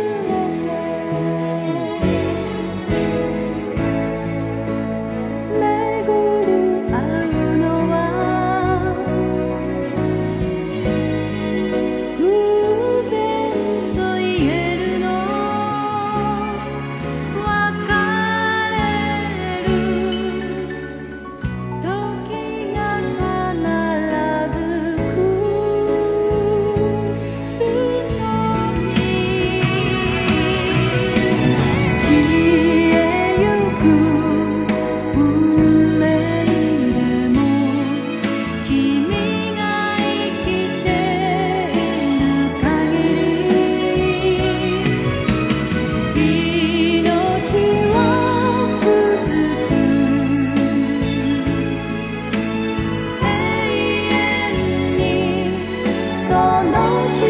Jesus. Lord.